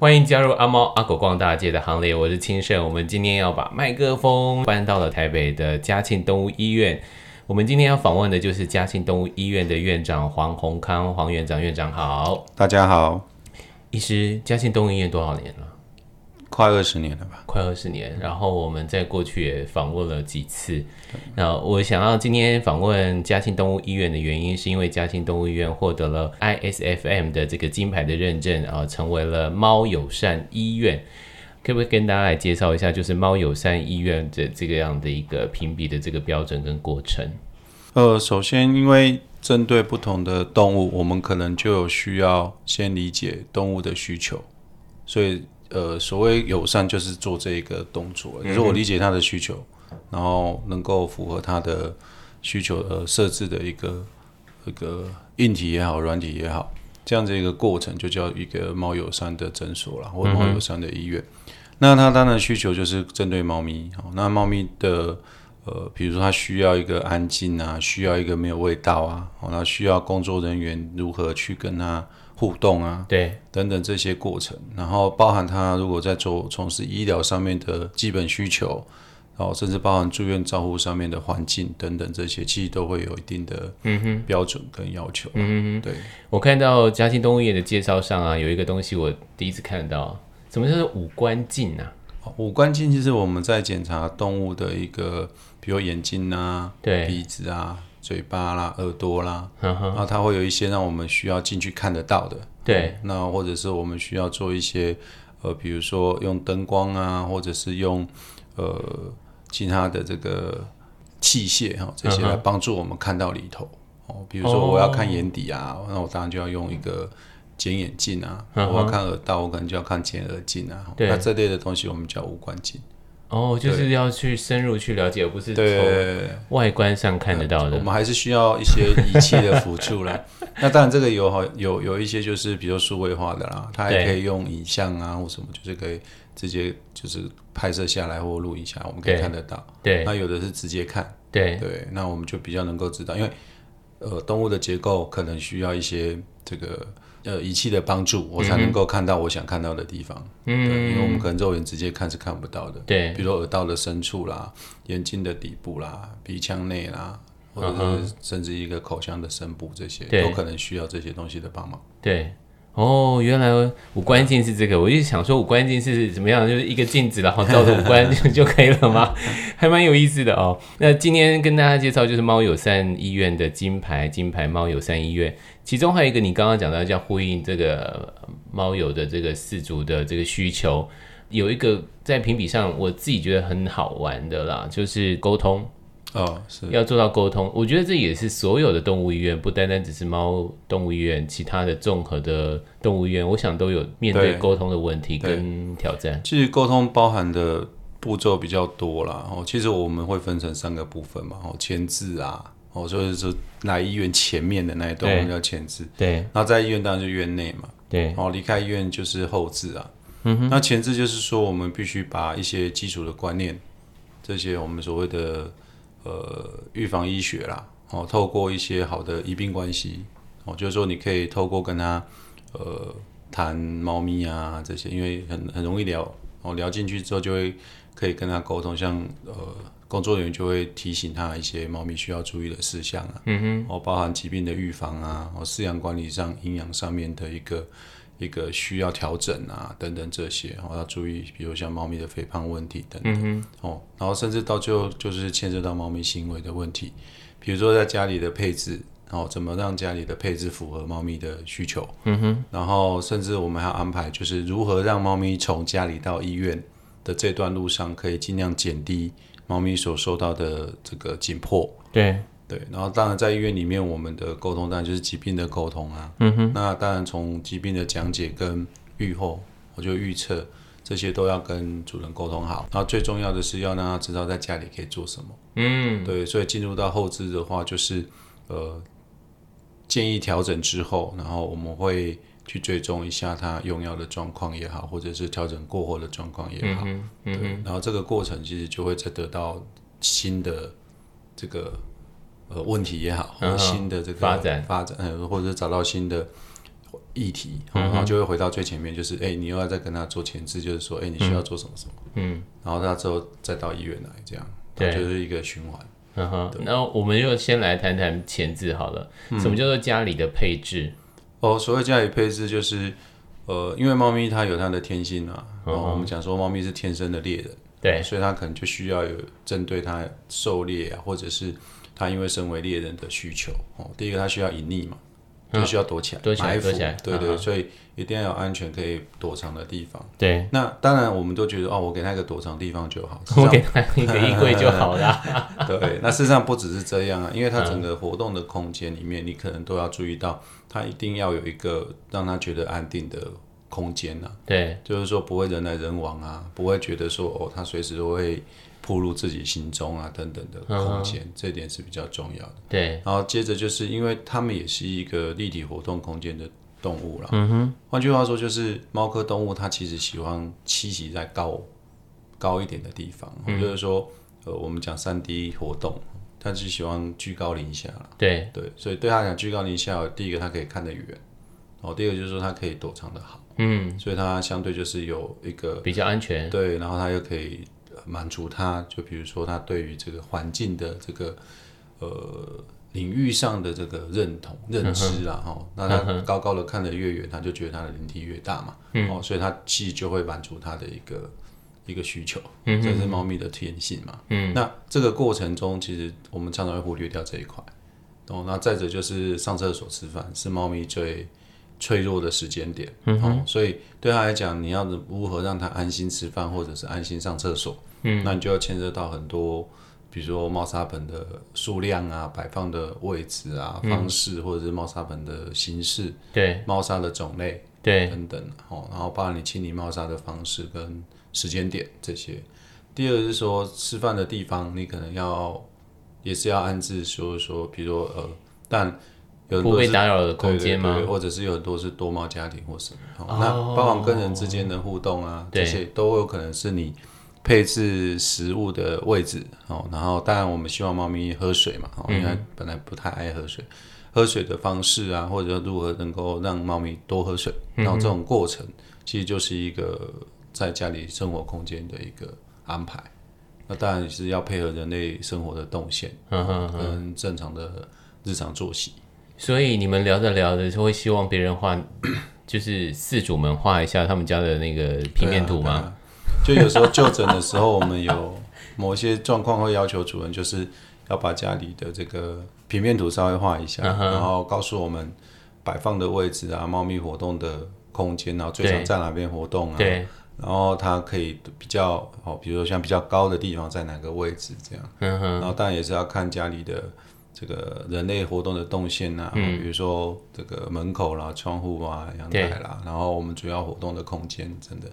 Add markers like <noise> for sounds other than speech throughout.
欢迎加入阿猫阿狗逛大街的行列，我是清盛。我们今天要把麦克风搬到了台北的嘉庆动物医院。我们今天要访问的就是嘉庆动物医院的院长黄宏康，黄院长，院长好。大家好。医师，嘉庆动物医院多少年了？快二十年了吧？快二十年。然后我们在过去也访问了几次。那我想要今天访问嘉兴动物医院的原因，是因为嘉兴动物医院获得了 ISFM 的这个金牌的认证啊，成为了猫友善医院。可不可以跟大家来介绍一下，就是猫友善医院的这个样的一个评比的这个标准跟过程？呃，首先，因为针对不同的动物，我们可能就有需要先理解动物的需求，所以。呃，所谓友善就是做这一个动作，就是说我理解他的需求，然后能够符合他的需求呃设置的一个一个硬体也好，软体也好，这样子一个过程就叫一个猫友善的诊所啦，或者猫友善的医院。那他当然需求就是针对猫咪，那猫咪的呃，比如说它需要一个安静啊，需要一个没有味道啊，那需要工作人员如何去跟它。互动啊，对，等等这些过程，然后包含他如果在做从事医疗上面的基本需求，然后甚至包含住院照护上面的环境等等这些，其实都会有一定的嗯哼标准跟要求。嗯哼，对，我看到嘉庆动物业的介绍上啊，有一个东西我第一次看到，什么叫做五官镜啊？五官镜就是我们在检查动物的一个，比如眼睛啊，对，鼻子啊。嘴巴啦、耳朵啦，然后它会有一些让我们需要进去看得到的。对，那或者是我们需要做一些，呃，比如说用灯光啊，或者是用呃其他的这个器械哈，这些来帮助我们看到里头。哦，比如说我要看眼底啊，那我当然就要用一个剪眼镜啊。我要看耳道，我可能就要看剪耳镜啊。那这类的东西我们叫五官镜。哦，就是要去深入去了解，而不是从外观上看得到的。我们还是需要一些仪器的辅助啦。<laughs> 那当然，这个有好有有一些就是比如数位化的啦，它还可以用影像啊或什么，就是可以直接就是拍摄下来或录影下来，我们可以看得到。对，那有的是直接看。对对，那我们就比较能够知道，因为呃动物的结构可能需要一些这个。呃，仪器的帮助，我才能够看到我想看到的地方。嗯，对，因为我们可能肉眼直接看是看不到的。对，比如说耳道的深处啦，眼睛的底部啦，鼻腔内啦，或者是甚至一个口腔的深部，这些都可能需要这些东西的帮忙。对。哦，原来五官镜是这个，我一直想说五官镜是怎么样，就是一个镜子，然后照着五官就 <laughs> 可以了吗？还蛮有意思的哦。那今天跟大家介绍就是猫友善医院的金牌，金牌猫友善医院，其中还有一个你刚刚讲到叫呼应这个猫友的这个四足的这个需求，有一个在评比上我自己觉得很好玩的啦，就是沟通。哦，是要做到沟通，我觉得这也是所有的动物医院，不单单只是猫动物医院，其他的综合的动物医院，我想都有面对沟通的问题跟挑战。其实沟通包含的步骤比较多啦，哦，其实我们会分成三个部分嘛，哦，签字啊，哦，所以说来医院前面的那一段我们叫前置，对，然后在医院当然就院内嘛，对，哦，离开医院就是后置啊，嗯哼，那前置就是说我们必须把一些基础的观念，这些我们所谓的。呃，预防医学啦，哦，透过一些好的医病关系，哦，就是说你可以透过跟他呃谈猫咪啊这些，因为很很容易聊，哦，聊进去之后就会可以跟他沟通，像呃工作人员就会提醒他一些猫咪需要注意的事项啊，嗯哼，哦，包含疾病的预防啊，哦，饲养管理上营养上面的一个。一个需要调整啊，等等这些，哦，要注意，比如像猫咪的肥胖问题等等，嗯、哦，然后甚至到最后就是牵涉到猫咪行为的问题，比如说在家里的配置，哦，怎么让家里的配置符合猫咪的需求，嗯哼，然后甚至我们还要安排，就是如何让猫咪从家里到医院的这段路上，可以尽量减低猫咪所受到的这个紧迫，对。对，然后当然在医院里面，我们的沟通当然就是疾病的沟通啊。嗯哼。那当然从疾病的讲解跟预后，我就预测这些都要跟主人沟通好。然后最重要的是要让他知道在家里可以做什么。嗯。对，所以进入到后置的话，就是呃建议调整之后，然后我们会去追踪一下他用药的状况也好，或者是调整过后的状况也好。嗯。然后这个过程其实就会再得到新的这个。呃，问题也好，或者新的这个发展发展，呃，或者是找到新的议题，然后就会回到最前面，就是哎、欸，你又要再跟他做前置，就是说哎、欸，你需要做什么什么，嗯，然后他之后再到医院来，这样，对，就是一个循环。嗯哼，那我们就先来谈谈前置好了。什么叫做家里的配置？哦，所谓家里配置就是，呃，因为猫咪它有它的天性啊，然后我们讲说猫咪是天生的猎人，对，所以它可能就需要有针对它狩猎啊，或者是它因为身为猎人的需求。哦，第一个它需要隐匿嘛。就需要躲起来，躲起来，躲起来。对对，所以一定要有安全可以躲藏的地方。对，那当然我们都觉得哦，我给他一个躲藏地方就好，我给他一个衣柜就好了。<laughs> 对，那事实上不只是这样啊，因为他整个活动的空间里面，你可能都要注意到，他一定要有一个让他觉得安定的空间啊。对，就是说不会人来人往啊，不会觉得说哦，他随时都会。暴露自己心中啊等等的空间，嗯，这点是比较重要的。对，然后接着就是因为它们也是一个立体活动空间的动物了。嗯哼，换句话说就是猫科动物它其实喜欢栖息在高高一点的地方，嗯，就是说呃我们讲三 D 活动，它就喜欢居高临下。对对，所以对它来讲居高临下，第一个它可以看得远，然后第二个就是说它可以躲藏的好。嗯，所以它相对就是有一个比较安全。对，然后它又可以。满足他，就比如说他对于这个环境的这个呃领域上的这个认同认知啦，哈、嗯，那他高高的看得越远，他就觉得他的领地越大嘛，嗯，哦，所以他其实就会满足他的一个一个需求，嗯，这是猫咪的天性嘛，嗯，那这个过程中，其实我们常常会忽略掉这一块，哦，那再者就是上厕所吃饭是猫咪最脆弱的时间点，嗯、哦，所以对他来讲，你要如何让他安心吃饭，或者是安心上厕所？嗯，那你就要牵涉到很多，比如说猫砂盆的数量啊，摆放的位置啊，嗯、方式，或者是猫砂盆的形式，对，猫砂的种类，对，等等，哦，然后包括你清理猫砂的方式跟时间点这些。第二是说吃饭的地方，你可能要也是要安置，就是说，比如说呃，但有很多不被打扰的空间吗？或者是有很多是多猫家庭或什么，哦、那包含跟人之间的互动啊，这些都有可能是你。配置食物的位置哦，然后当然我们希望猫咪喝水嘛，哦，因为本来不太爱喝水，喝水的方式啊，或者如何能够让猫咪多喝水，然后这种过程其实就是一个在家里生活空间的一个安排。那当然是要配合人类生活的动线，跟正常的日常作息。所以你们聊着聊着就会希望别人画，就是饲主们画一下他们家的那个平面图吗？就有时候就诊的时候，我们有某些状况会要求主人，就是要把家里的这个平面图稍微画一下，然后告诉我们摆放的位置啊，猫咪活动的空间，然后最常在哪边活动啊？对。然后它可以比较哦，比如说像比较高的地方在哪个位置这样。嗯哼。然后当然也是要看家里的这个人类活动的动线啊，比如说这个门口啦、窗户啊、阳台啦，然后我们主要活动的空间，真的。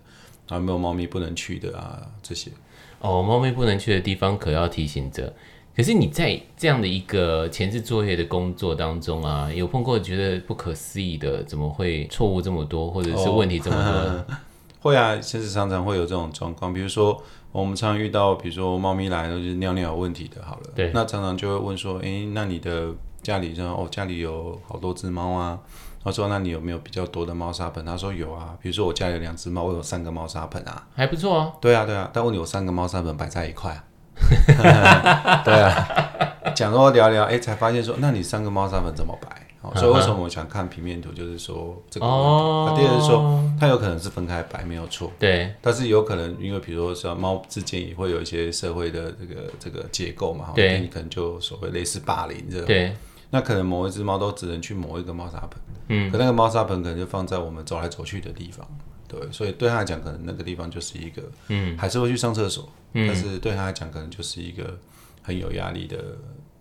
还有没有猫咪不能去的啊？这些哦，猫咪不能去的地方可要提醒着。可是你在这样的一个前置作业的工作当中啊，有碰过觉得不可思议的，怎么会错误这么多，或者是问题这么多？哦、<laughs> 会啊，其实常常会有这种状况。比如说，我们常常遇到，比如说猫咪来了就是尿尿有问题的，好了，对，那常常就会问说，诶，那你的家里说哦，家里有好多只猫啊。他说：“那你有没有比较多的猫砂盆？”他说：“有啊，比如说我家有两只猫，我有三个猫砂盆啊，还不错哦。”对啊，对啊，但问你有三个猫砂盆摆在一块啊？对啊，讲说聊聊，哎、欸，才发现说，那你三个猫砂盆怎么摆？哦，所以为什么我想看平面图？就是说这个问题。第二是说，它有可能是分开摆，没有错。对。但是有可能，因为比如说像猫之间也会有一些社会的这个这个结构嘛，对，你可能就所谓类似霸凌这种。对。那可能某一只猫都只能去某一个猫砂盆。嗯，可那个猫砂盆可能就放在我们走来走去的地方，对，所以对他来讲，可能那个地方就是一个，嗯，还是会去上厕所，嗯，但是对他来讲，可能就是一个很有压力的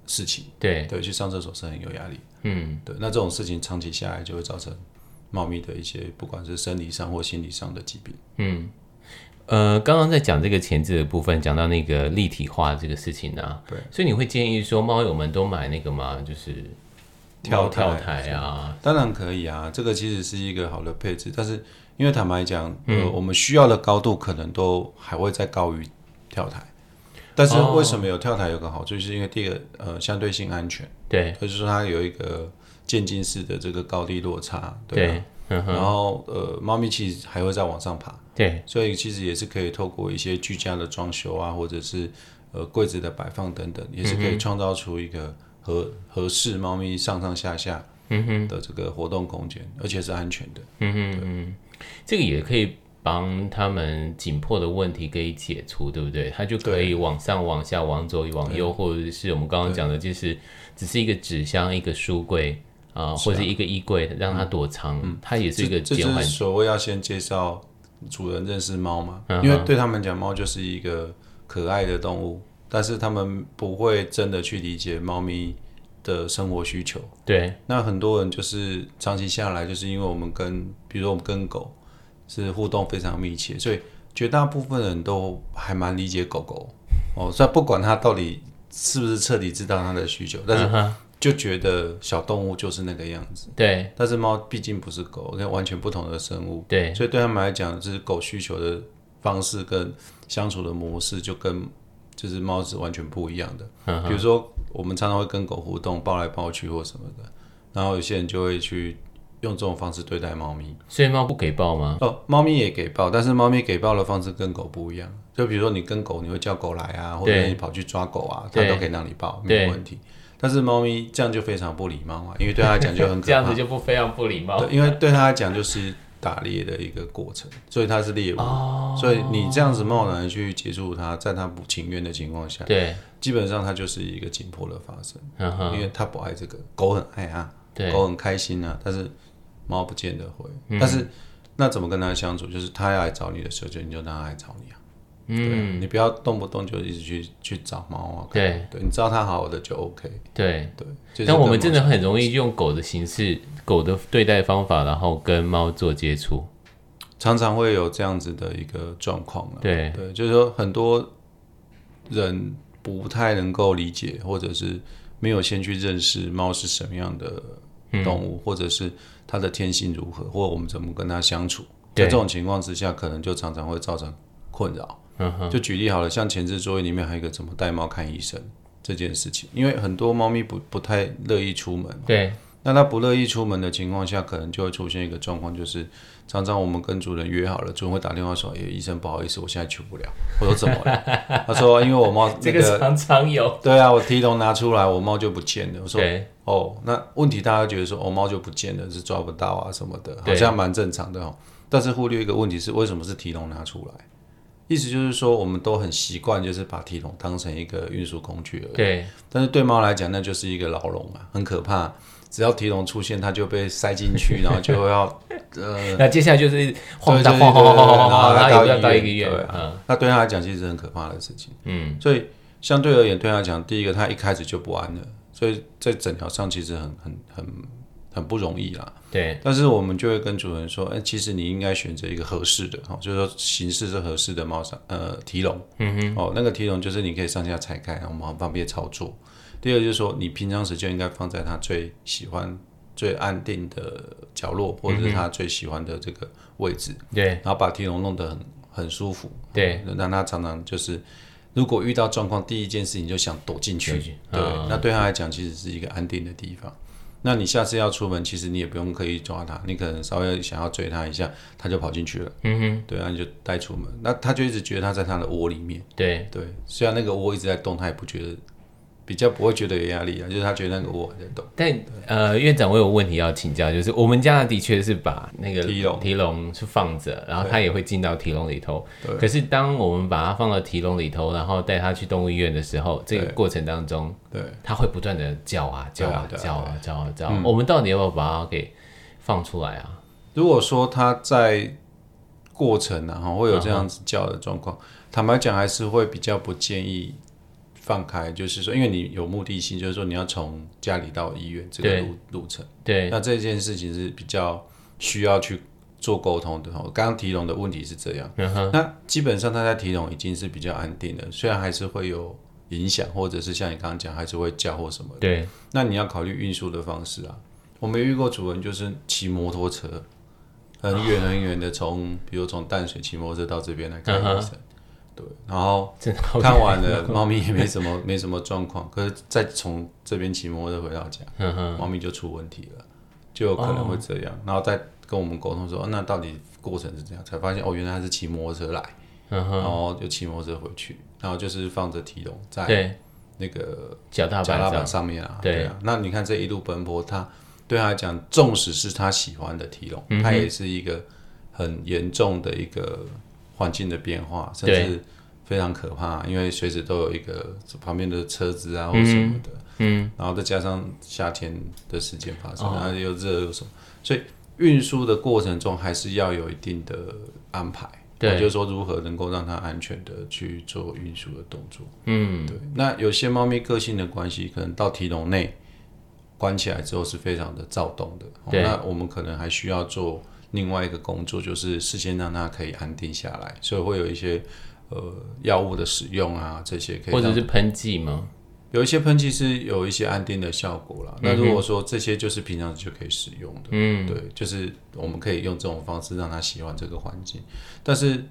事情，对，对，去上厕所是很有压力，嗯，对，那这种事情长期下来就会造成猫咪的一些不管是生理上或心理上的疾病，嗯，呃，刚刚在讲这个前置的部分，讲到那个立体化这个事情呢，啊，对，所以你会建议说猫友们都买那个吗？就是。跳跳台啊，当然可以啊，这个其实是一个好的配置，但是因为坦白讲，呃，我们需要的高度可能都还会再高于跳台，但是为什么有跳台有个好处，就是因为第一个呃相对性安全，对，就是说它有一个渐进式的这个高低落差，对，啊、对然后呃，猫咪其实还会再往上爬，对，所以其实也是可以透过一些居家的装修啊，或者是呃柜子的摆放等等，也是可以创造出一个合合适猫咪上上下下的这个活动空间，而且是安全的，嗯哼嗯，这个也可以。帮他们紧迫的问题可以解除，对不对？它就可以往上、往下、往左、往右，或者是我们刚刚讲的，就是只是一个纸箱、一个书柜啊、呃，或者一个衣柜，让它躲藏。嗯，它也是一个减缓。所谓要先介绍主人认识猫嘛，因为对他们讲，猫就是一个可爱的动物，但是他们不会真的去理解猫咪的生活需求。对，那很多人就是长期下来，就是因为我们跟，比如说我们跟狗。是互动非常密切，所以绝大部分人都还蛮理解狗狗哦。虽然不管它到底是不是彻底知道它的需求，但是就觉得小动物就是那个样子。对，但是猫毕竟不是狗，跟完全不同的生物。对，所以对他们来讲，就是狗需求的方式跟相处的模式，就跟就是猫是完全不一样的。比如说，我们常常会跟狗互动，抱来抱去或什么的，然后有些人就会去。用这种方式对待猫咪，所以猫不给抱吗？哦，猫咪也给抱，但是猫咪给抱的方式跟狗不一样。就比如说你跟狗，你会叫狗来啊，或者你跑去抓狗啊，它都可以让你抱，没有问题。但是猫咪这样就非常不礼貌啊，因为对它来讲就很可怕。<laughs> 这样子就不非常不礼貌。对，因为对它来讲就是打猎的一个过程，所以它是猎物，哦，所以你这样子贸然去接触它，在它不情愿的情况下，对，基本上它就是一个紧迫的发生，嗯因为它不爱这个，狗很爱啊，对，狗很开心啊，但是。猫不见得会，嗯、但是那怎么跟它相处？就是它要来找你的时候，就你就让它来找你啊。嗯，你不要动不动就一直去去找猫啊。对对，你知道它好的就 OK。对对，就是、但我们真的很容易用狗的形式、狗的对待方法，然后跟猫做接触，常常会有这样子的一个状况了。对对，就是说很多人不太能够理解，或者是没有先去认识猫是什么样的动物，嗯、或者是。它的天性如何，或者我们怎么跟它相处，在这种情况之下，可能就常常会造成困扰。嗯、就举例好了，像前置作业里面还有一个怎么带猫看医生这件事情，因为很多猫咪不不太乐意出门。对。那它不乐意出门的情况下，可能就会出现一个状况，就是常常我们跟主人约好了，主人会打电话说：“哎，医生不好意思，我现在去不了。”我说：“怎么了？” <laughs> 他说：“因为我猫、那个、这个常常有。<laughs> ”对啊，我提笼拿出来，我猫就不见了。我说：“哦，那问题大家觉得说，哦，猫就不见了，是抓不到啊什么的，好像蛮正常的哦。但是忽略一个问题是，为什么是提笼拿出来？意思就是说，我们都很习惯，就是把提笼当成一个运输工具而已。对。但是对猫来讲，那就是一个牢笼啊，很可怕。只要提笼出现，它就被塞进去，<laughs> 然后就要呃，那接下来就是晃晃晃晃晃晃，然后要到一个月，对，那对他来讲其实是很可怕的事情。嗯，所以相对而言，对他来讲，第一个他一开始就不安了，所以在整条上其实很很很很不容易啦。对，但是我们就会跟主人说，哎，其实你应该选择一个合适的哈，就是说形式是合适的猫砂呃提笼，嗯哼，哦，那个提笼就是你可以上下拆开，然后我们很方便操作。第二就是说，你平常时就应该放在他最喜欢、最安定的角落，或者是他最喜欢的这个位置。对，然后把提笼弄得很很舒服。对，让他常常就是，如果遇到状况，第一件事情就想躲进去。对，那对他来讲，其实是一个安定的地方。那你下次要出门，其实你也不用刻意抓它，你可能稍微想要追它一下，它就跑进去了。嗯哼，对啊，你就带出门，那它就一直觉得它在它的窝里面。对对，虽然那个窝一直在动，它也不觉得。比较不会觉得有压力啊，就是他觉得那个窝在动。但呃，院长，我有问题要请教，就是我们家的确是把那个提笼提笼是放着，然后他也会进到提笼里头。对。可是当我们把它放到提笼里头，然后带它去动物医院的时候，这个过程当中，对，它会不断的叫啊叫啊叫啊叫啊叫。我们到底要不要把它给放出来啊？如果说它在过程然后会有这样子叫的状况，坦白讲还是会比较不建议。放开，就是说，因为你有目的性，就是说你要从家里到医院这个路路程，对，那这件事情是比较需要去做沟通的。刚刚提笼的问题是这样，嗯、那基本上他在提笼已经是比较安定的，虽然还是会有影响，或者是像你刚刚讲，还是会叫或什么的。对，那你要考虑运输的方式啊。我没遇过主人就是骑摩托车很远很远的从，比如从淡水骑摩托车到这边来看医生。嗯对，然后看完了，猫咪也没什么 <laughs> 没什么状况，可是再从这边骑摩托车回到家，猫咪就出问题了，就有可能会这样，哦、然后再跟我们沟通说、哦，那到底过程是怎样？才发现哦，原来他是骑摩托车来，然后就骑摩托车回去，然后就是放着提笼在那个脚踏脚踏板上面啊，对，对啊，那你看这一路奔波，他对他来讲，纵使是他喜欢的提笼，嗯、他也是一个很严重的一个。环境的变化，甚至非常可怕，因为随时都有一个旁边的车子啊或什么的，嗯，嗯，然后再加上夏天的时间发生，哦、然后又热又什么，所以运输的过程中还是要有一定的安排，对，就是说如何能够让它安全的去做运输的动作，嗯，对。那有些猫咪个性的关系，可能到提笼内关起来之后是非常的躁动的，对，那我们可能还需要做。另外一个工作就是事先让它可以安定下来，所以会有一些呃药物的使用啊，这些可以或者是喷剂吗？有一些喷剂是有一些安定的效果啦。嗯、那如果说这些就是平常就可以使用的，嗯，对，就是我们可以用这种方式让他喜欢这个环境。但是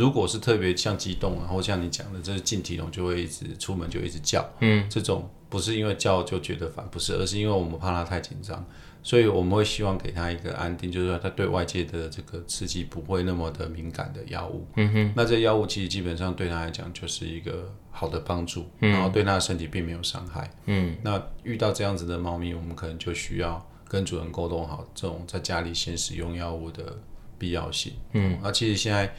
如果是特别像激动然后像你讲的，这是进体笼就会一直出门就一直叫，嗯，这种不是因为叫就觉得烦，不是，而是因为我们怕它太紧张。所以我们会希望给它一个安定，就是说它对外界的这个刺激不会那么的敏感的药物。嗯哼。那这药物其实基本上对它来讲就是一个好的帮助，嗯、然后对它的身体并没有伤害。嗯。那遇到这样子的猫咪，我们可能就需要跟主人沟通好这种在家里先使用药物的必要性。嗯。那其实现在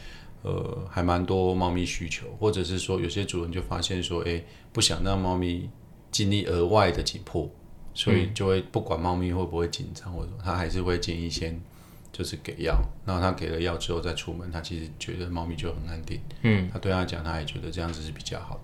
呃还蛮多猫咪需求，或者是说有些主人就发现说，哎，不想让猫咪经历额外的紧迫。所以就会不管猫咪会不会紧张，或者他还是会建议先就是给药，然后他给了药之后再出门，他其实觉得猫咪就很安定。嗯，他对他讲，他也觉得这样子是比较好的。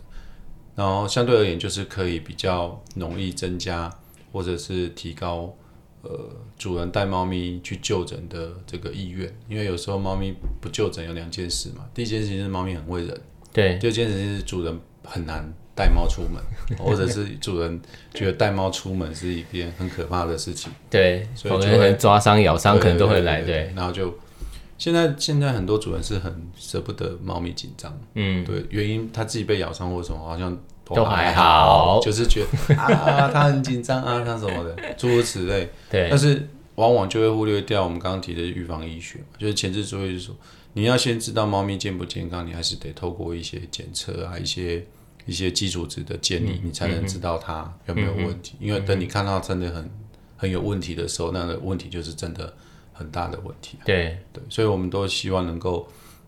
然后相对而言，就是可以比较容易增加或者是提高呃主人带猫咪去就诊的这个意愿，因为有时候猫咪不就诊有两件事嘛，第一件事情是猫咪很会忍，对，第二件事情是主人很难。带猫出门，<laughs> 或者是主人觉得带猫出门是一件很可怕的事情。对，所以就会抓伤、咬伤，可能都会来。对，然后就现在现在很多主人是很舍不得猫咪紧张。嗯，对，原因他自己被咬伤或什么，好像都还好，就是觉得 <laughs> 啊，他很紧张啊，他什么的，<laughs> 诸如此类。对，但是往往就会忽略掉我们刚刚提的预防医学，就是前置作业，就是说你要先知道猫咪健不健康，你还是得透过一些检测啊，一些。一些基础值的建议，你才能知道它有没有问题。因为等你看到真的很很有问题的时候，那个问题就是真的很大的问题。对对，所以我们都希望能够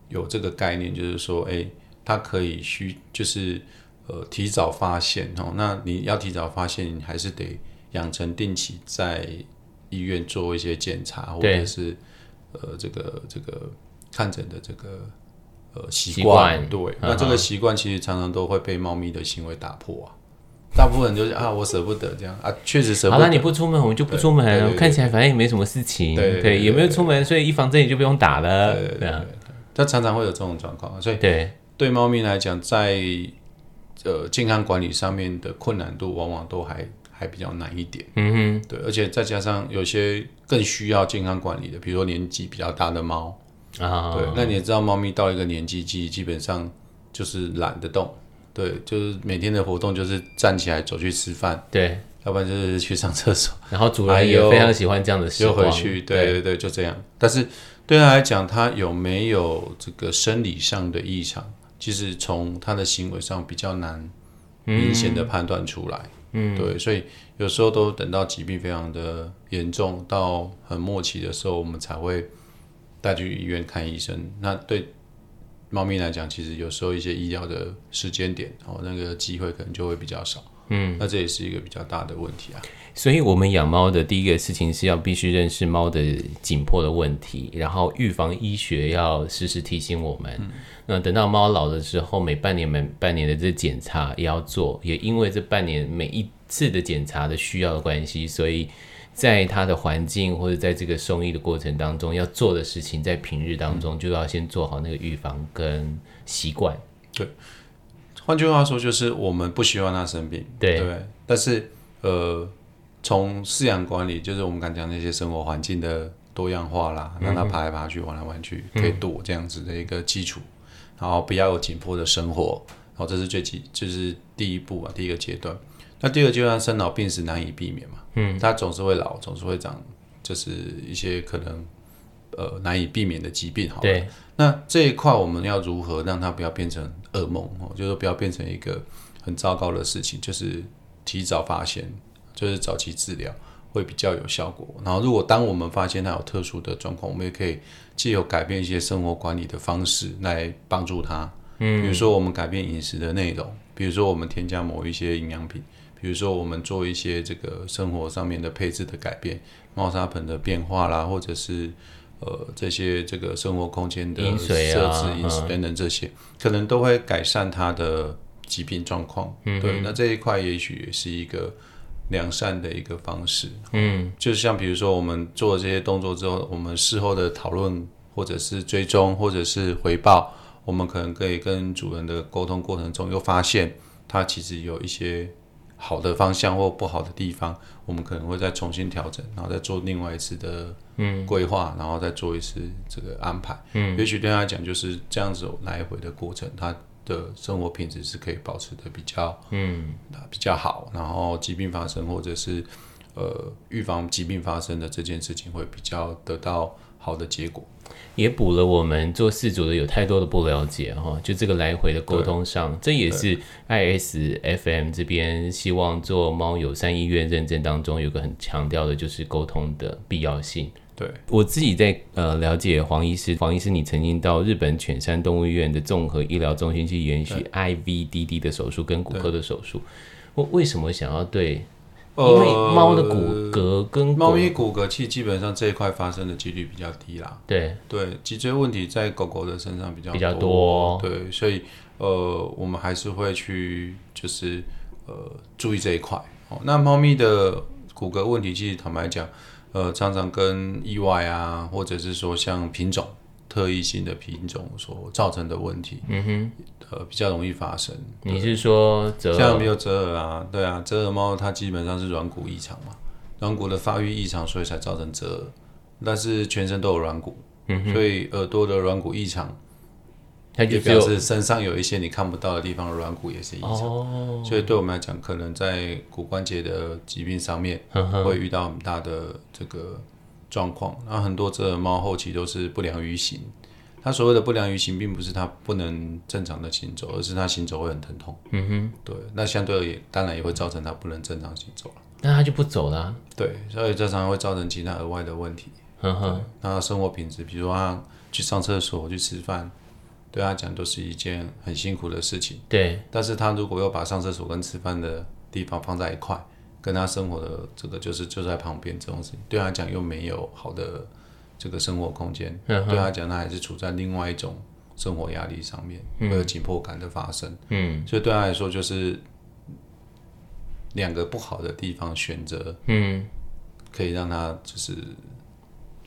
有这个概念，就是说，哎，它可以需就是呃提早发现哦。那你要提早发现，你还是得养成定期在医院做一些检查，或者是呃这个这个看诊的这个。呃，习惯对，嗯、那这个习惯其实常常都会被猫咪的行为打破啊。大部分人就是啊，我舍不得这样啊，确实舍不得。好，那你不出门，我们就不出门。看起来反正也没什么事情，对，对，对，对，对，也没有出门，所以预防针也就不用打了。对，对，对，它常常会有这种状况，所以对对猫咪来讲，在呃健康管理上面的困难度往往都还还比较难一点。嗯哼，对，而且再加上有些更需要健康管理的，比如说年纪比较大的猫。啊，对，那你也知道，猫咪到一个年纪，基基本上就是懒得动，对，就是每天的活动就是站起来走去吃饭，对，要不然就是去上厕所，然后主人也非常喜欢这样的时光，又回去，对对对，就这样。但是对他来讲，他有没有这个生理上的异常，其实从他的行为上比较难明显的判断出来，嗯，对，所以有时候都等到疾病非常的严重到很末期的时候，我们才会。带去医院看医生，那对猫咪来讲，其实有时候一些医疗的时间点哦，那个机会可能就会比较少。嗯，那这也是一个比较大的问题啊。所以，我们养猫的第一个事情是要必须认识猫的紧迫的问题，然后预防医学要时时提醒我们。嗯、那等到猫老的时候，每半年、每半年的这检查也要做，也因为这半年每一次的检查的需要的关系，所以。在它的环境或者在这个送医的过程当中，要做的事情，在平日当中就要先做好那个预防跟习惯。对，换句话说，就是我们不希望它生病。对，对，但是呃，从饲养管理，就是我们刚讲那些生活环境的多样化啦，让它爬来爬去、玩来玩去，可以躲这样子的一个基础。嗯、然后不要有紧迫的生活，然后这是最基，就是第一步啊，第一个阶段。那第二个阶段，生老病死难以避免嘛，嗯，它总是会老，总是会长，就是一些可能呃难以避免的疾病，好，对。那这一块我们要如何让它不要变成噩梦哦？就是不要变成一个很糟糕的事情，就是提早发现，就是早期治疗会比较有效果。然后，如果当我们发现它有特殊的状况，我们也可以借由改变一些生活管理的方式来帮助它。嗯，比如说我们改变饮食的内容，比如说我们添加某一些营养品，比如说我们做一些这个生活上面的配置的改变，猫砂盆的变化啦，或者是。呃，这些这个生活空间的设置、饮食、啊、等等这些，嗯、可能都会改善他的疾病状况。嗯、对，那这一块也许也是一个良善的一个方式。嗯，就是像比如说我们做了这些动作之后，我们事后的讨论，或者是追踪，或者是回报，我们可能可以跟主人的沟通过程中，又发现他其实有一些。好的方向或不好的地方，我们可能会再重新调整，然后再做另外一次的嗯规划，嗯、然后再做一次这个安排。嗯，也许对他来讲就是这样子来回的过程，他的生活品质是可以保持的比较嗯比较好，然后疾病发生或者是呃预防疾病发生的这件事情会比较得到好的结果。也补了我们做饲主的有太多的不了解哈，就这个来回的沟通上，这也是 ISFM 这边希望做猫友善医院认证当中有个很强调的，就是沟通的必要性。对，我自己在呃了解黄医师，黄医师你曾经到日本犬山动物医院的综合医疗中心去延续 IVDD 的手术跟骨科的手术，我为什么想要对？因为猫的骨骼跟猫咪骨骼其实基本上这一块发生的几率比较低啦。对对，脊椎问题在狗狗的身上比较比较多。对，所以呃，我们还是会去就是呃注意这一块。哦，那猫咪的骨骼问题，其实坦白讲，呃，常常跟意外啊，或者是说像品种。特异性的品种所造成的问题，嗯哼，呃，比较容易发生。你是说？像没有折耳啊？对啊，折耳猫它基本上是软骨异常嘛，软骨的发育异常，所以才造成折耳。但是全身都有软骨，嗯，所以耳朵的软骨异常，它就表示身上有一些你看不到的地方软骨也是异常。哦，所以对我们来讲，可能在骨关节的疾病上面，会遇到很大的这个。状况，那很多折耳猫后期都是不良于行。它所谓的不良于行，并不是它不能正常的行走，而是它行走会很疼痛。嗯哼，对，那相对而言，当然也会造成它不能正常行走了。那它就不走了。对，所以这常常会造成其他额外的问题。嗯哼，那生活品质，比如说它去上厕所、去吃饭，对他讲都是一件很辛苦的事情。对，但是他如果又把上厕所跟吃饭的地方放在一块。跟他生活的这个就是就在旁边这种事情，对他讲又没有好的这个生活空间，嗯、对他讲他还是处在另外一种生活压力上面，会有紧迫感的发生。嗯，所以对他来说就是两个不好的地方选择，嗯，可以让他就是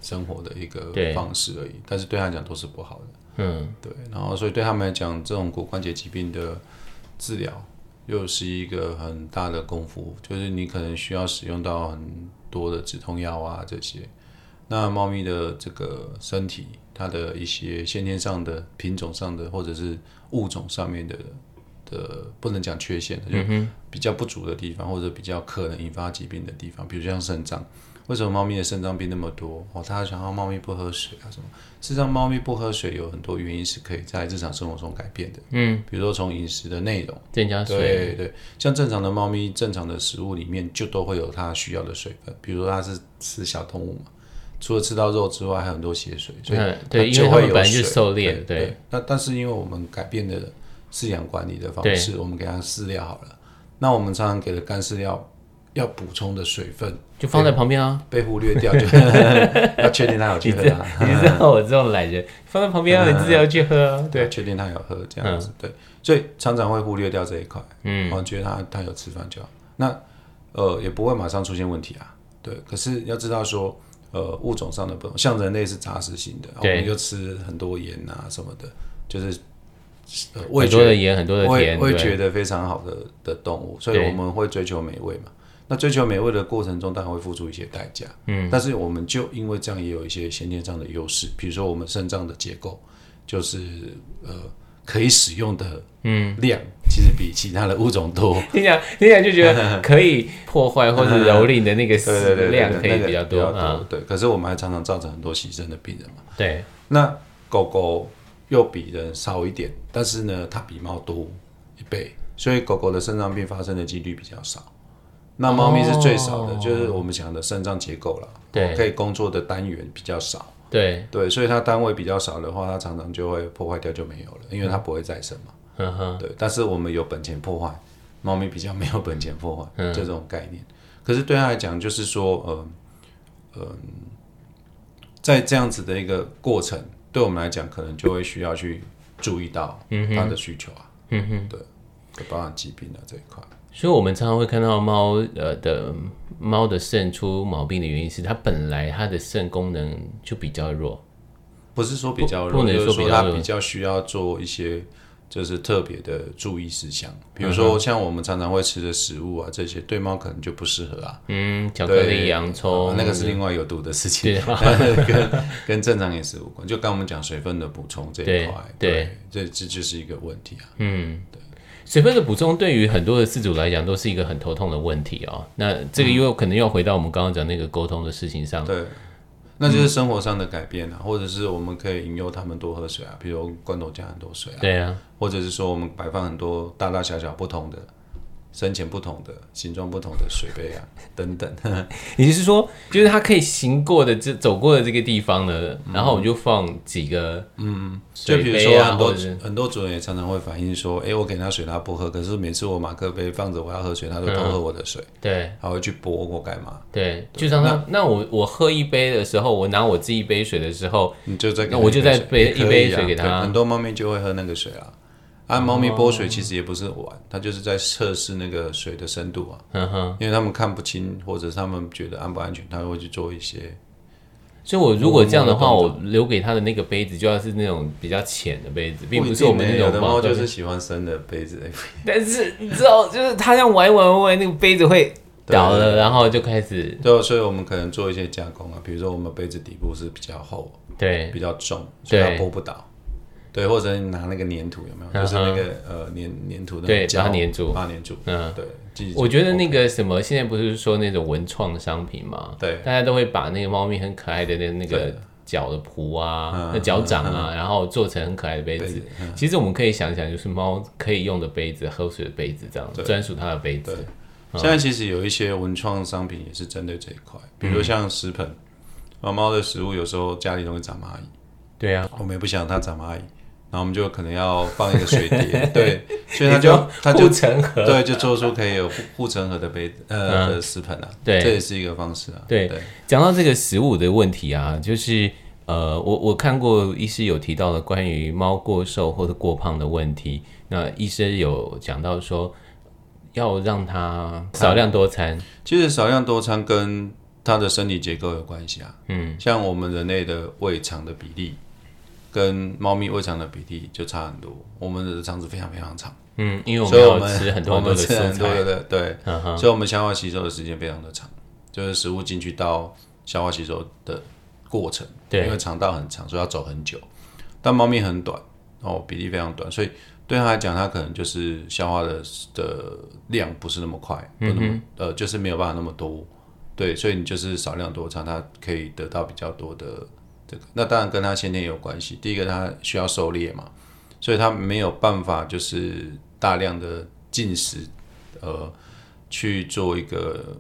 生活的一个方式而已。但是对他讲都是不好的。嗯，对。然后所以对他们来讲，这种骨关节疾病的治疗。又是一个很大的功夫，就是你可能需要使用到很多的止痛药啊这些。那猫咪的这个身体，它的一些先天上的品种上的或者是物种上面的的，不能讲缺陷，就比较不足的地方，或者比较可能引发疾病的地方，比如像肾脏。为什么猫咪的肾脏病那么多？哦，他想要猫咪不喝水啊什么？事实上，猫咪不喝水有很多原因是可以在日常生活中改变的。嗯，比如说从饮食的内容增加水。对对，像正常的猫咪，正常的食物里面就都会有它需要的水分。比如说它是吃小动物嘛，除了吃到肉之外，还有很多血水，所以它就会有水。狩猎，对。对，那但是因为我们改变的饲养管理的方式，我们给它饲料好了，那我们常常给的干饲料。要补充的水分就放在旁边啊，被忽略掉就 <laughs> 要确定他有去喝啊。你知道我这种懒人放在旁边啊，你自己要去喝啊。对，确定他有喝这样子，对，所以常常会忽略掉这一块。嗯，我觉得他他有吃饭就好，那呃也不会马上出现问题啊。对，可是要知道说呃物种上的不同，像人类是杂食性的，我们就吃很多盐啊什么的，就是呃味觉的盐很多的甜，会觉得非常好的的动物，所以我们会追求美味嘛。那追求美味的过程中，当然会付出一些代价。嗯，但是我们就因为这样，也有一些先天上的优势。比如说，我们肾脏的结构就是呃可以使用的嗯量，其实比其他的物种多。<laughs> 你讲听讲就觉得 <laughs> 可以破坏或者蹂躏的那个 <laughs> 食量可以比较多啊。对，可是我们还常常造成很多牺牲的病人嘛。对，那狗狗又比人少一点，但是呢，它比猫多一倍，所以狗狗的肾脏病发生的几率比较少。那猫咪是最少的，哦、就是我们讲的肾脏结构了，对，可以工作的单元比较少。对对，所以它单位比较少的话，它常常就会破坏掉就没有了，因为它不会再生嘛。嗯哼。对，但是我们有本钱破坏，猫咪比较没有本钱破坏，这种概念。可是对它来讲，就是说，嗯、呃、嗯，在这样子的一个过程，对我们来讲，可能就会需要去注意到它的需求啊。嗯哼。对，包含疾病的这一块。所以，我们常常会看到猫呃的猫的肾出毛病的原因是它本来它的肾功能就比较弱，不是说比较弱，不能说比较弱，它比较需要做一些就是特别的注意事项，比如说像我们常常会吃的食物啊，这些对猫可能就不适合啊。嗯，巧克力、洋葱、啊，那个是另外有毒的事情，对 <laughs> 跟跟正常饮食无关。就刚我们讲水分的补充这一块，对，这这就是一个问题啊。嗯，对。水分的补充对于很多的饲主来讲都是一个很头痛的问题哦。那这个又可能又回到我们刚刚讲那个沟通的事情上。对，那就是生活上的改变啊，嗯、或者是我们可以引诱他们多喝水啊，比如罐头加很多水啊。对啊，或者是说我们摆放很多大大小小不同的。深浅不同的形状不同的水杯啊，<laughs> 等等。<laughs> 也就是说，就是它可以行过的这走过的这个地方呢，嗯、然后我们就放几个嗯就比如说很多很多主人也常常会反映说，哎、欸，我给他水他不喝，可是每次我马克杯放着我要喝水，他都偷喝我的水，嗯、对，他会去拨我干嘛？对，对就像他那，那我我喝一杯的时候，我拿我自己一杯水的时候，你就在那我就在杯一杯水给他，很多猫咪就会喝那个水啊。啊，猫咪拨水其实也不是玩，它就是在测试那个水的深度啊。嗯哼，因为他们看不清，或者他们觉得安不安全，他会去做一些。所以，我如果这样的话，我留给他的那个杯子就要是那种比较浅的杯子，并不是我们那种。有的猫就是喜欢深的杯子。<laughs> 但是你知道，就是它这样玩一玩玩，那个杯子会倒了，然后就开始。对，所以我们可能做一些加工啊，比如说我们杯子底部是比较厚，对，比较重，所以它拨不倒。对，或者你拿那个粘土有没有？就是那个呃粘粘土的，对，把它粘住，把它粘住。嗯，对。我觉得那个什么，现在不是说那种文创商品嘛？对，大家都会把那个猫咪很可爱的那那个脚的蹼啊、那脚掌啊，然后做成很可爱的杯子。其实我们可以想想，就是猫可以用的杯子、喝水的杯子，这样专属它的杯子。现在其实有一些文创商品也是针对这一块，比如像食盆，猫猫的食物有时候家里都会长蚂蚁。对啊，我们也不想它长蚂蚁。然后我们就可能要放一个水碟，<laughs> 对，所以他就他就护城河，对，就做出可以有护护城河的杯子，呃，的食盆啊，对，这也是一个方式啊。对，讲到这个食物的问题啊，就是呃，我我看过医师有提到的关于猫过瘦或者过胖的问题，那医生有讲到说要让它少量多餐，其实少量多餐跟它的身体结构有关系啊，嗯，像我们人类的胃肠的比例。跟猫咪胃肠的比例就差很多，我们的肠子非常非常长，嗯，因为我们要吃很多很多的，对，嗯、哼所以我们消化吸收的时间非常的长，就是食物进去到消化吸收的过程，对，因为肠道很长，所以要走很久，但猫咪很短，哦，比例非常短，所以对它来讲，它可能就是消化的的量不是那么快，不那么，嗯、呃，就是没有办法那么多，对，所以你就是少量多餐，它可以得到比较多的。那当然跟他先天有关系。第一个，他需要狩猎嘛，所以他没有办法就是大量的进食，呃，去做一个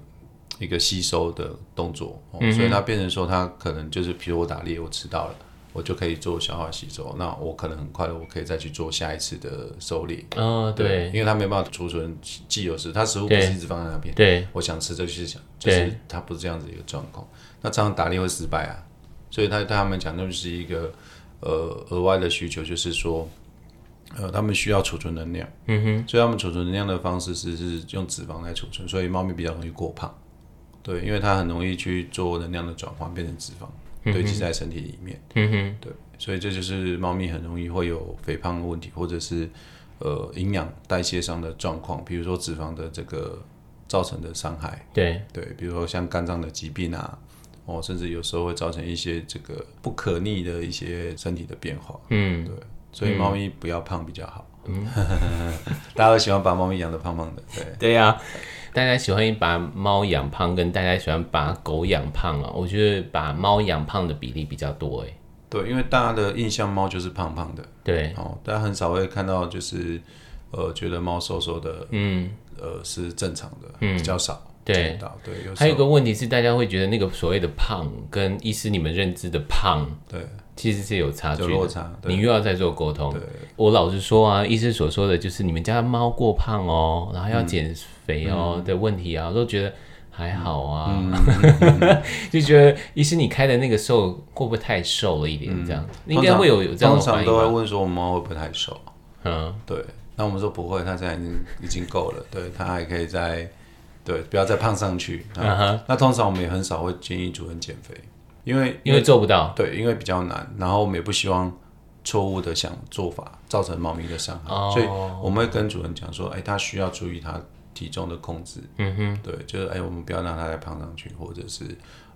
一个吸收的动作。哦嗯、所以他变成说，他可能就是，比如我打猎，我吃到了，我就可以做消化吸收。那我可能很快的，我可以再去做下一次的狩猎。哦，对，因为他没办法储存既有食，他食物不是一直放在那边。对，我想吃就去想，就是他不是这样子一个状况。那这样打猎会失败啊。所以他对他们讲，那就是一个呃额外的需求，就是说，呃，他们需要储存能量。嗯哼。所以他们储存能量的方式是是用脂肪来储存，所以猫咪比较容易过胖。对，因为它很容易去做能量的转换，变成脂肪堆积在身体里面。嗯哼。对，所以这就是猫咪很容易会有肥胖的问题，或者是呃营养代谢上的状况，比如说脂肪的这个造成的伤害。对对，比如说像肝脏的疾病啊。哦，甚至有时候会造成一些这个不可逆的一些身体的变化。嗯，对，所以猫咪不要胖比较好。嗯，<laughs> 大家都喜欢把猫咪养的胖胖的，对对呀、啊。大家喜欢把猫养胖，跟大家喜欢把狗养胖啊，我觉得把猫养胖的比例比较多哎。对，因为大家的印象猫就是胖胖的，对哦，大家很少会看到就是呃觉得猫瘦瘦的，嗯，呃是正常的，嗯，比较少。对对，有还有一个问题是，大家会觉得那个所谓的胖跟医师你们认知的胖，对，其实是有差距的，差。你又要再做沟通。我老实说啊，医师所说的就是你们家的猫过胖哦，然后要减肥哦的问题啊，我都觉得还好啊，<laughs> 就觉得医师你开的那个瘦会不会太瘦了一点？这样应该会有有这样的反应。通常都会问说，我们猫会不会太瘦？嗯，对。那我们说不会，它现在已经已经够了，对，它还可以再。对，不要再胖上去。Uh huh. 那通常我们也很少会建议主人减肥，因为因为做不到。对，因为比较难。然后我们也不希望错误的想做法造成猫咪的伤害，oh. 所以我们会跟主人讲说，哎，他需要注意他体重的控制。嗯哼、uh，huh. 对，就是哎，我们不要让他再胖上去，或者是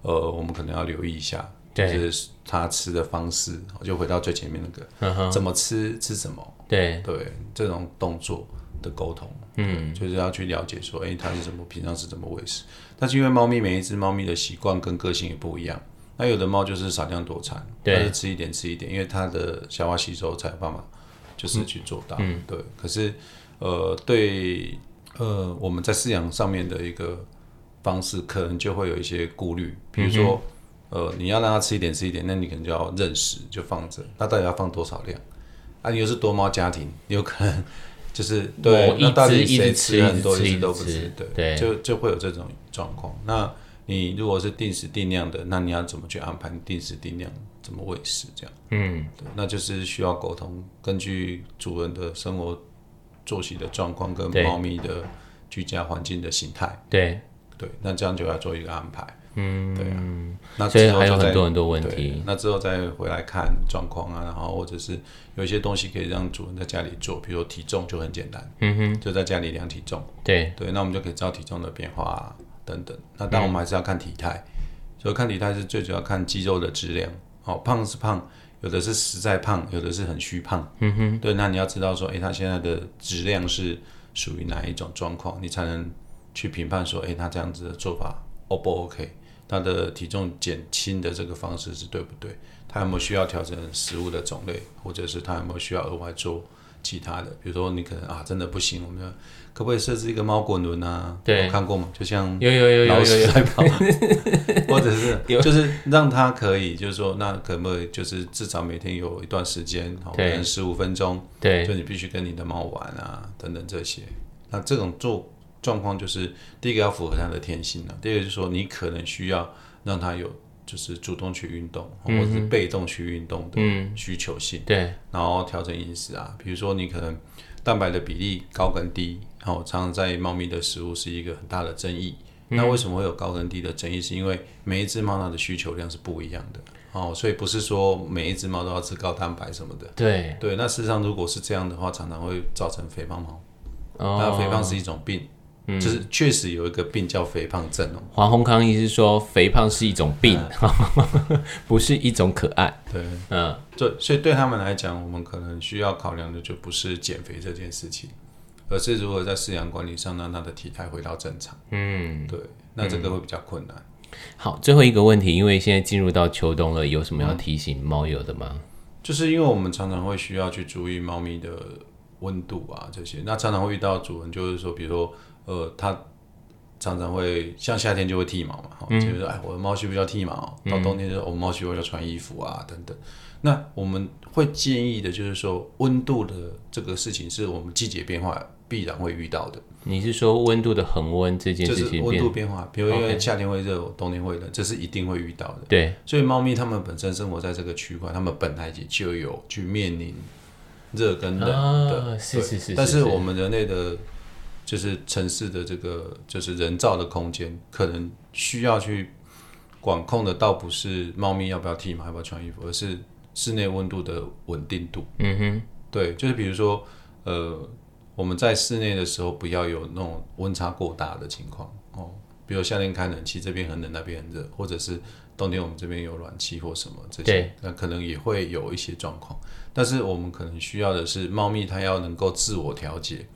呃，我们可能要留意一下，对就是他吃的方式，就回到最前面那个，uh. 怎么吃吃什么。对对，这种动作。的沟通，嗯，就是要去了解说，哎、欸，它是怎么平常是怎么喂食？但是因为猫咪每一只猫咪的习惯跟个性也不一样，那有的猫就是少量多餐，对，是吃一点吃一点，因为它的消化吸收才有办法，就是去做到，嗯，对。可是，呃，对，呃，我们在饲养上面的一个方式，可能就会有一些顾虑，比如说，嗯、呃，你要让它吃一点吃一点，那你可能就要认识，就放着，那到底要放多少量？啊，你又是多猫家庭，你有可能。就是对，那到底谁吃很多，一直都不吃，对，对就就会有这种状况。那你如果是定时定量的，那你要怎么去安排定时定量怎么喂食这样？嗯，对，那就是需要沟通，根据主人的生活作息的状况跟猫咪的居家环境的形态，对对，那这样就要做一个安排。嗯，对啊，那所以还有很多很多问题。那之后再回来看状况啊，然后或者是有一些东西可以让主人在家里做，比如说体重就很简单，嗯哼，就在家里量体重。对对，那我们就可以知道体重的变化啊等等。那当然我们还是要看体态，所以看体态是最主要看肌肉的质量。哦，胖是胖，有的是实在胖，有的是很虚胖。嗯哼，对，那你要知道说，哎，他现在的质量是属于哪一种状况，你才能去评判说，哎，他这样子的做法 O 不 OK？它的体重减轻的这个方式是对不对？它有没有需要调整食物的种类，或者是它有没有需要额外做其他的？比如说你可能啊，真的不行，我们要可不可以设置一个猫滚轮啊？对，有看过吗？就像有有有老鼠在跑，<laughs> 或者是就是让它可以，就是说那可不可以就是至少每天有一段时间，可能十五分钟，对，就你必须跟你的猫玩啊，等等这些。那这种做。状况就是第一个要符合它的天性了，第二个就是说你可能需要让它有就是主动去运动，或者是被动去运动的需求性。对、嗯，然后调整饮食啊，比如说你可能蛋白的比例高跟低，然后常常在猫咪的食物是一个很大的争议。嗯、那为什么会有高跟低的争议？是因为每一只猫它的需求量是不一样的哦，所以不是说每一只猫都要吃高蛋白什么的。对对，那事实上如果是这样的话，常常会造成肥胖猫。哦，那肥胖是一种病。嗯，就是确实有一个病叫肥胖症哦。黄宏康医师说，肥胖是一种病，嗯、<laughs> 不是一种可爱。对，嗯，对，所以对他们来讲，我们可能需要考量的就不是减肥这件事情，而是如何在饲养管理上让他的体态回到正常。嗯，对，那这个会比较困难。好，最后一个问题，因为现在进入到秋冬了，有什么要提醒猫友的吗？嗯，就是因为我们常常会需要去注意猫咪的温度啊这些，那常常会遇到主人就是说，比如说。呃，它常常会像夏天就会剃毛嘛，嗯、就是说哎，我的猫需不需要剃毛？到冬天就我们猫需不需要穿衣服啊等等。那我们会建议的就是说，温度的这个事情是我们季节变化必然会遇到的。你是说温度的恒温这件事情？温度变化，比如因为夏天会热.冬天会冷，这是一定会遇到的。对，所以猫咪它们本身生活在这个区块，它们本来也就有去面临热跟冷的。啊、是是是，是。但是我们人类的。就是城市的这个，就是人造的空间，可能需要去管控的，倒不是猫咪要不要剃毛，要不要穿衣服，而是室内温度的稳定度。嗯哼，对，就是比如说，呃，我们在室内的时候，不要有那种温差过大的情况哦。比如夏天开冷气，这边很冷，那边很热，或者是冬天我们这边有暖气或什么这些，那可能也会有一些状况。但是我们可能需要的是，猫咪它要能够自我调节，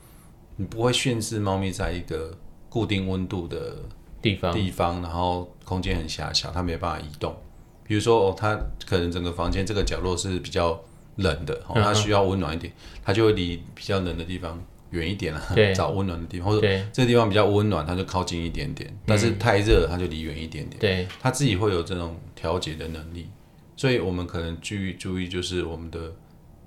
你不会限制猫咪在一个固定温度的地方地方，然后空间很狭小，它没办法移动。比如说哦，它可能整个房间这个角落是比较冷的，哦，它需要温暖一点，它就会离比较冷的地方远一点 <laughs> 了，找温暖的地方，或者这个地方比较温暖，它就靠近一点点。但是太热，它就离远一点点。对，它自己会有这种调节的能力，所以我们可能注意注意，就是我们的。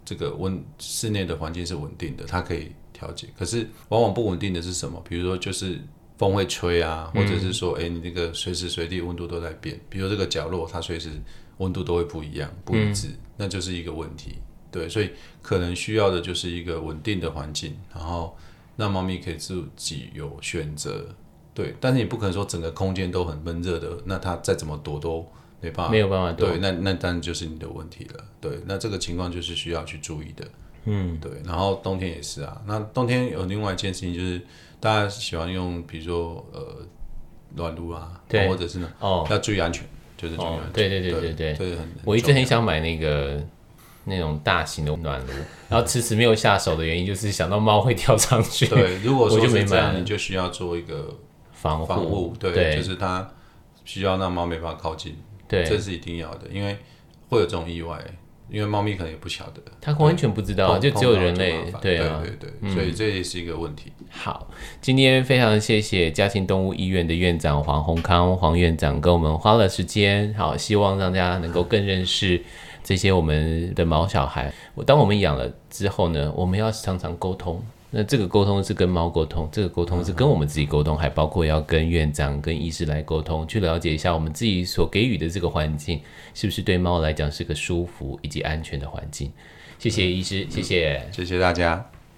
这个温室内的环境是稳定的，它可以调节。可是往往不稳定的是什么？比如说就是风会吹啊，或者是说，哎、嗯，你这个随时随地温度都在变。比如这个角落，它随时温度都会不一样、不一致，嗯、那就是一个问题。对，所以可能需要的就是一个稳定的环境，然后让猫咪可以自己有选择。对，但是你不可能说整个空间都很闷热的，那它再怎么躲都。没办法，没有办法躲。对，那那当然就是你的问题了。对，那这个情况就是需要去注意的。嗯，对。然后冬天也是啊。那冬天有另外一件事情，就是大家喜欢用，比如说呃暖炉啊，对，或者是呢，哦，要注意安全，就是注意安全。对对对对对，对。我一直很想买那个那种大型的暖炉，然后迟迟没有下手的原因，就是想到猫会跳上去。对，如果 <laughs> 说是这样，你就需要做一个防防护。对，就是它需要让猫没办法靠近。对，这是一定要的，因为会有这种意外，因为猫咪可能也不晓得，它完全不知道，就只有人类，对啊，对对对，所以这也是一个问题。好，今天非常谢谢家禽动物医院的院长黄宏康黄院长跟我们花了时间，好，希望让大家能够更认识这些我们的毛小孩。当我们养了之后呢，我们要常常沟通。那这个沟通是跟猫沟通，这个沟通是跟我们自己沟通，还包括要跟院长、跟医师来沟通，去了解一下我们自己所给予的这个环境，是不是对猫来讲是个舒服以及安全的环境。谢谢医师，谢谢，谢谢大家。